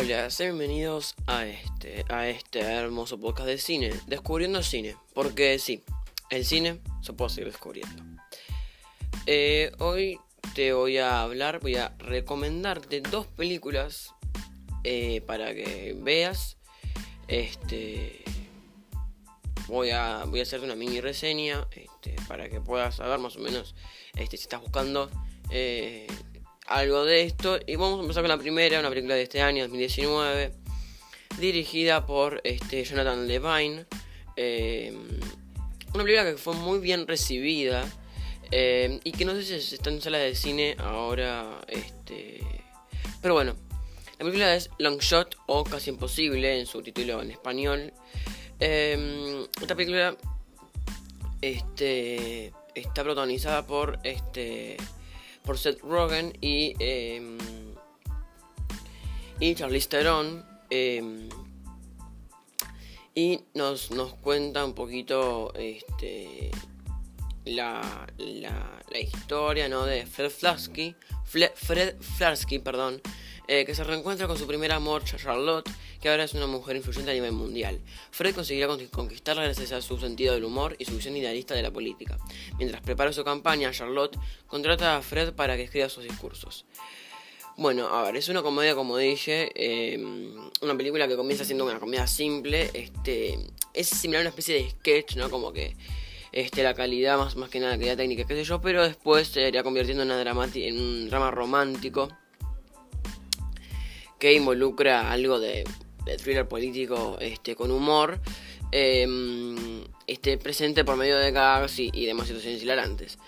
Hola, sean bienvenidos a este, a este hermoso podcast de cine, Descubriendo el Cine, porque sí, el cine se puede seguir descubriendo. Eh, hoy te voy a hablar, voy a recomendarte dos películas eh, para que veas. Este, voy a, voy a hacerte una mini reseña este, para que puedas saber más o menos este, si estás buscando eh, algo de esto. Y vamos a empezar con la primera, una película de este año, 2019, dirigida por este, Jonathan Levine. Eh, una película que fue muy bien recibida eh, y que no sé si está en sala de cine ahora. Este, pero bueno, la película es Long Shot o Casi Imposible en su título en español. Eh, esta película este, está protagonizada por este por Seth Rogen y, eh, y Charlize Theron. Eh, y nos, nos cuenta un poquito este, la, la, historia ¿no? de Fred Flarsky, Fred Flarsky perdón, eh, que se reencuentra con su primer amor, Charlotte, que ahora es una mujer influyente a nivel mundial. Fred conseguirá conquistarla gracias a su sentido del humor y su visión idealista de la política. Mientras prepara su campaña, Charlotte contrata a Fred para que escriba sus discursos. Bueno, a ver, es una comedia, como dije, eh, una película que comienza siendo una comedia simple, este, es similar a una especie de sketch, ¿no? Como que este, la calidad, más, más que nada, la calidad técnica, qué sé yo, pero después se iría convirtiendo en, en un drama romántico que involucra algo de, thriller político este, con humor, em, este, presente por medio de gags y, y demás situaciones hilarantes.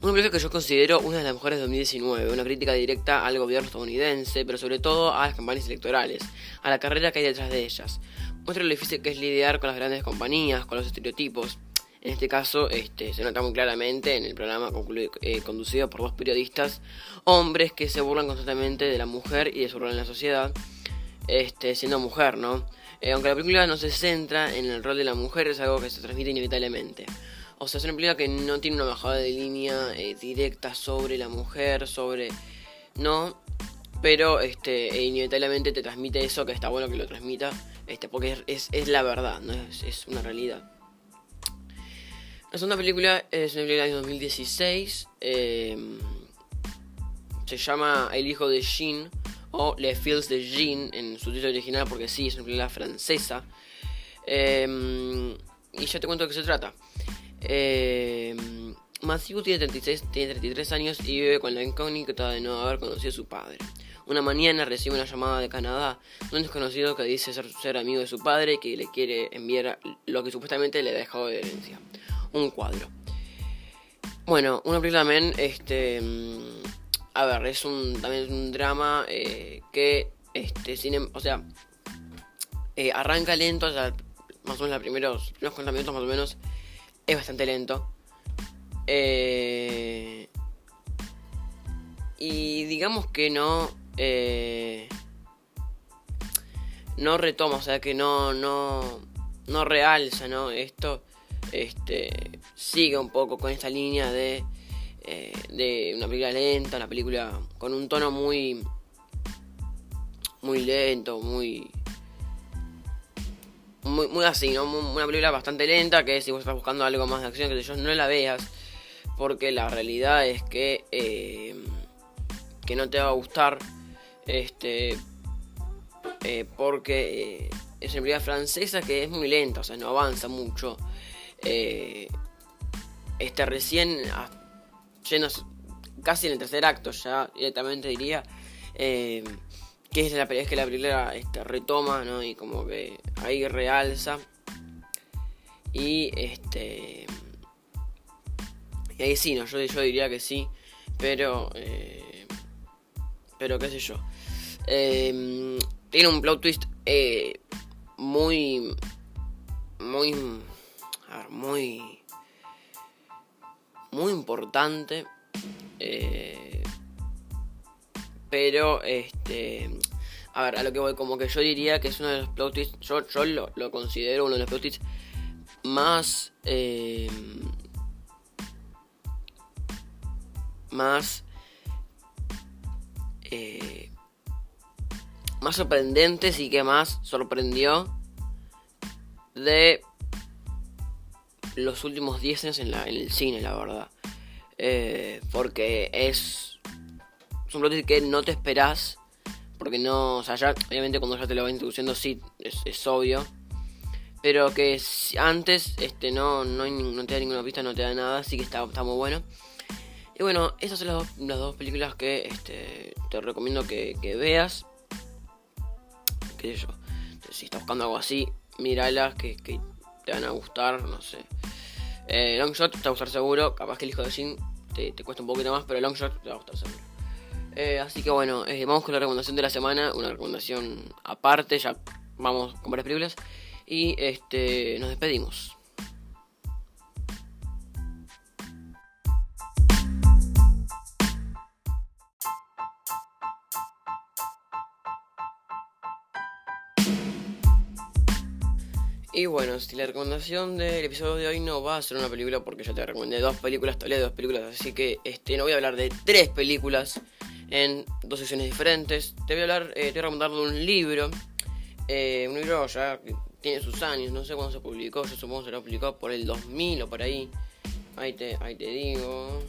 Una película que yo considero una de las mejores de 2019, una crítica directa al gobierno estadounidense, pero sobre todo a las campañas electorales, a la carrera que hay detrás de ellas. Muestra lo difícil que es lidiar con las grandes compañías, con los estereotipos, en este caso, este, se nota muy claramente en el programa eh, conducido por dos periodistas, hombres que se burlan constantemente de la mujer y de su rol en la sociedad, este, siendo mujer, ¿no? Eh, aunque la película no se centra en el rol de la mujer, es algo que se transmite inevitablemente. O sea, es una película que no tiene una bajada de línea eh, directa sobre la mujer, sobre... No, pero este, e inevitablemente te transmite eso, que está bueno que lo transmita, este, porque es, es, la verdad, ¿no? Es, una realidad. La segunda película es una película del año 2016. Em, se llama El hijo de Jean o Le Fils de Jean en su título original porque sí, es una película francesa. Em, y ya te cuento de qué se trata. Eh, Matthew tiene, 36, tiene 33 años y vive con la incógnita de no haber conocido a su padre. Una mañana recibe una llamada de Canadá de un desconocido que dice ser, amigo de su padre y que le quiere enviar lo que supuestamente le ha dejado de herencia un cuadro. Bueno, una película también, este, a ver, es un también un drama eh, que, este, cine, o sea, eh, arranca lento, o sea, más o menos los primeros, primeros 40 minutos más o menos, es bastante lento. Eh, y digamos que no, no retoma, o sea, que no, no, no realza, ¿no? Esto este, sigue un poco con esta línea de, eh, de una película lenta, una película con un tono muy, muy lento, muy, muy, muy así, ¿no? Una película bastante lenta que si vos estás buscando algo más de acción, que yo, no la veas, porque la realidad es que, eh, que no te va a gustar, este, eh, porque es una película francesa que es muy lenta, o sea, no avanza mucho este recién yendo casi en el tercer acto ya directamente diría eh, que es la es que la película este, retoma ¿no? y como que ahí realza. Y este y ahí sí no yo, yo diría que sí pero eh, pero qué sé yo. Eh, tiene un plot twist muy muy muy, muy importante. Eh, pero, este, a ver, a lo que voy, como que yo diría que es uno de los plot twists, yo, yo lo, considero uno de los plot twists más, eh, más, eh, más sorprendentes y que más sorprendió de los últimos 10 años en, la, en el cine, la verdad. Eh, porque es, un plot que no te esperás. Porque no, o sea, ya, obviamente cuando ya te lo va introduciendo, sí, es, obvio. Pero que antes este, no, no, no, te da ninguna pista, no te da nada, así que está, está muy bueno. Y bueno, esas son las dos, las dos películas que este, te recomiendo que, veas. Qué yo. Si estás buscando algo así, míralas que, que te van a gustar, no sé. Eh, Longshot te va a gustar seguro. Capaz que el hijo de Jin te, cuesta un poquito más, pero Longshot te va a gustar seguro. Eh, así que bueno, eh, vamos con la recomendación de la semana. Una recomendación aparte, ya vamos con varias películas. Y este nos despedimos. Y bueno, si la recomendación del episodio de hoy no va a ser una película porque ya te recomendé dos películas, te hablé de dos películas, así que este, no voy a hablar de tres películas en dos sesiones diferentes. Te voy a hablar, eh, te voy a recomendar de un libro, eh, un libro ya que tiene sus años, no sé cuándo se publicó, yo supongo que se lo publicó por el 2000 o por ahí. Ahí te, ahí te digo.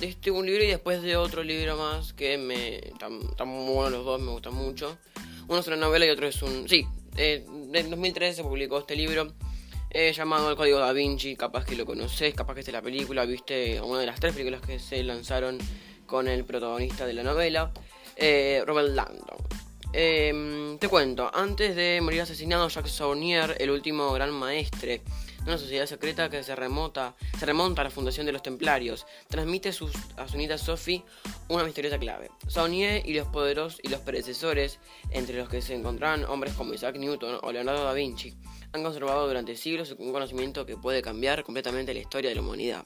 Este un libro y después de otro libro más que me están muy buenos los dos, me gustan mucho. Uno es una novela y otro es un... Sí, eh, en 2013 se publicó este libro eh, llamado El Código Da Vinci. Capaz que lo conoces, capaz que es la película, viste una de las tres películas que se lanzaron con el protagonista de la novela, eh, Robert Landon. Em, te cuento, antes de morir asesinado, Jacques Saunier, el último gran maestre una sociedad secreta que se, remonta a la fundación de los templarios, transmite a su nieta Sophie una misteriosa clave. Saunier y los poderosos y los predecesores, entre los que se encontraban hombres como Isaac Newton o Leonardo da Vinci, han conservado durante siglos un conocimiento que puede cambiar completamente la historia de la humanidad.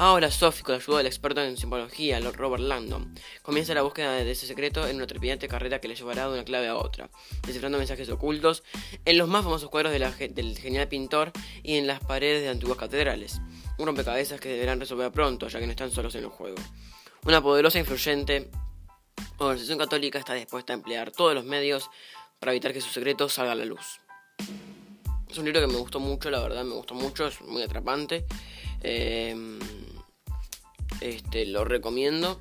Ahora Sophie, con la ayuda del experto en simbología, Lord Robert Landon, comienza la búsqueda de ese secreto en una trepidante carrera que le llevará de una clave a otra, descifrando mensajes ocultos en los más famosos cuadros del genial pintor y en las paredes de antiguas catedrales. Un rompecabezas que deberán resolver pronto, ya que no están solos en el juego. Una poderosa e influyente organización católica está dispuesta a emplear todos los medios para evitar que su secreto salga a la luz. Es un libro que me gustó mucho, la verdad me gustó mucho, es muy atrapante. Em, este, lo recomiendo,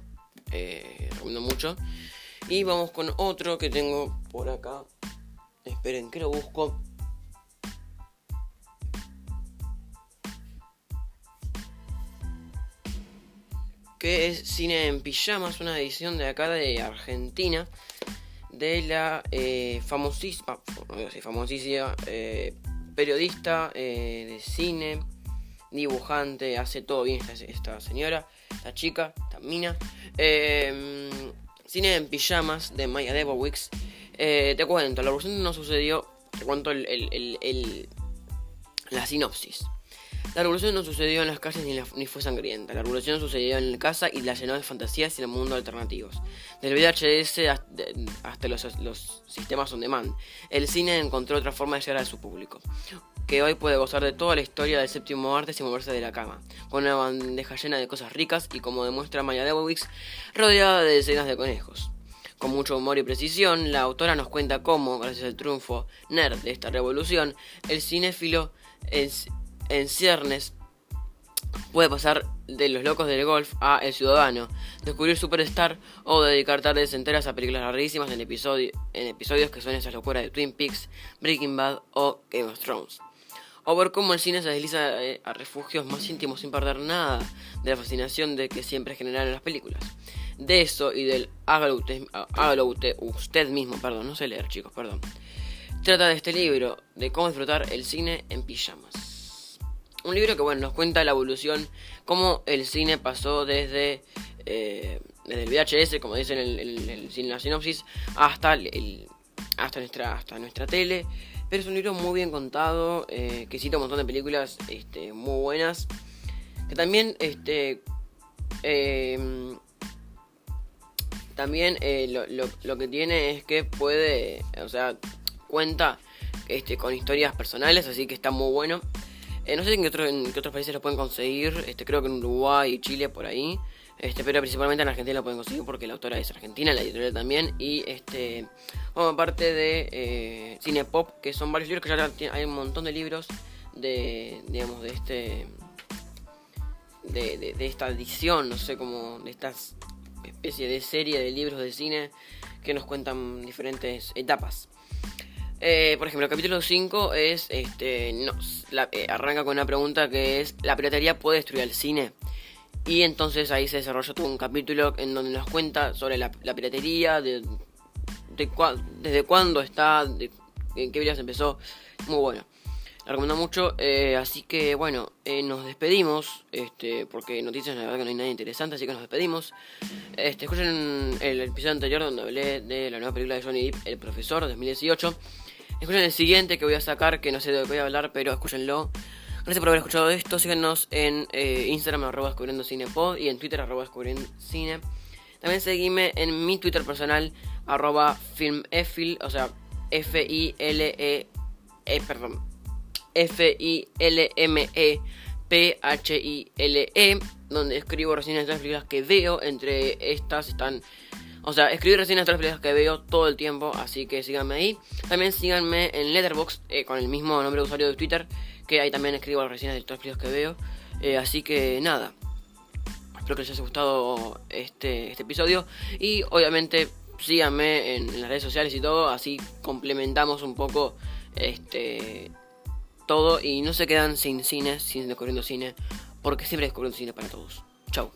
eh, recomiendo mucho. Y vamos con otro que tengo por acá. Esperen que lo busco. Que es Cine en Pijamas, una edición de acá de Argentina. De la eh, famosísima, famosísima eh, periodista eh, de cine, dibujante, hace todo bien esta, señora, esta chica, esta mina. Em, cine en pijamas de Maya Debowicz. Eh, te cuento, la revolución no sucedió. Te cuento el, la sinopsis. La revolución no sucedió en las calles ni, fue sangrienta. La revolución sucedió en casa y la llenó de fantasías y de mundos alternativos. Del VHS hasta, los, sistemas on demand, el cine encontró otra forma de llegar a su público, que hoy puede gozar de toda la historia del séptimo arte sin moverse de la cama, con una bandeja llena de cosas ricas y como demuestra Maya Debowicz, rodeada de decenas de conejos. Con mucho humor y precisión, la autora nos cuenta cómo, gracias al triunfo nerd de esta revolución, el cinéfilo en ciernes puede pasar de los locos del golf a El Ciudadano, descubrir Superstar o dedicar tardes enteras a películas rarísimas en, episodio, en episodios que son esas locuras de Twin Peaks, Breaking Bad o Game of Thrones. O ver cómo el cine se desliza eh, a refugios más íntimos sin perder nada de la fascinación de que siempre generan en las películas. De eso y del hágalo usted, hágalo usted, usted mismo, perdón, no sé leer chicos, perdón. Trata de este libro, de cómo disfrutar el cine en pijamas. Un libro que bueno, nos cuenta la evolución, cómo el cine pasó desde, eh, desde el VHS, como dicen en, el, la sinopsis, hasta, hasta, nuestra, hasta nuestra tele. Pero es un libro muy bien contado, eh, que cita un montón de películas este, muy buenas. Que también, este, em, también eh, lo, lo, que tiene es que puede, o sea, cuenta este, con historias personales, así que está muy bueno. Eh, no sé en qué, otros países lo pueden conseguir. Este, creo que en Uruguay y Chile por ahí. Este, pero principalmente en Argentina lo pueden conseguir porque la autora es argentina, la editorial también. Y este, bueno, aparte de eh, Cine Pop, que son varios libros que ya hay un montón de libros de, digamos, de este, de, de, esta edición, no sé, como de esta especie de serie de libros de cine que nos cuentan diferentes etapas. Eh, por ejemplo, el capítulo 5 es, este, eh, arranca con una pregunta que es, ¿la piratería puede destruir el cine? Y entonces ahí se desarrolla todo un capítulo en donde nos cuenta sobre la, piratería, de, desde cuándo está, en qué se empezó. Muy bueno. La recomiendo mucho. Eh, así que bueno, eh, nos despedimos. Este, porque noticias la verdad que no hay nada interesante, así que nos despedimos. Este, escuchen el episodio anterior donde hablé de la nueva película de Johnny Depp, El Profesor, 2018. Escuchen el siguiente que voy a sacar, que no sé de qué voy a hablar, pero escúchenlo. Gracias por haber escuchado esto. Síganos en eh, Instagram, arroba descubriendo cinepod y en Twitter, arroba descubriendo cine. También seguime en mi Twitter personal, arroba filmefil, o sea, F-I-L-E, -E, perdón, F-I-L-M-E, P-H-I-L-E, donde escribo de las películas que veo. Entre estas están o sea, reseñas de las películas que veo todo el tiempo, así que síganme ahí. También síganme en Letterboxd eh, con el mismo nombre de usuario de Twitter, que ahí también escribo las reseñas de todas las películas que veo. Eh, así que nada, espero que les haya gustado este, este episodio y obviamente síganme en, las redes sociales y todo, así complementamos un poco este todo y no se quedan sin cine, sin descubriendo cine, porque siempre descubriendo cine para todos. Chao.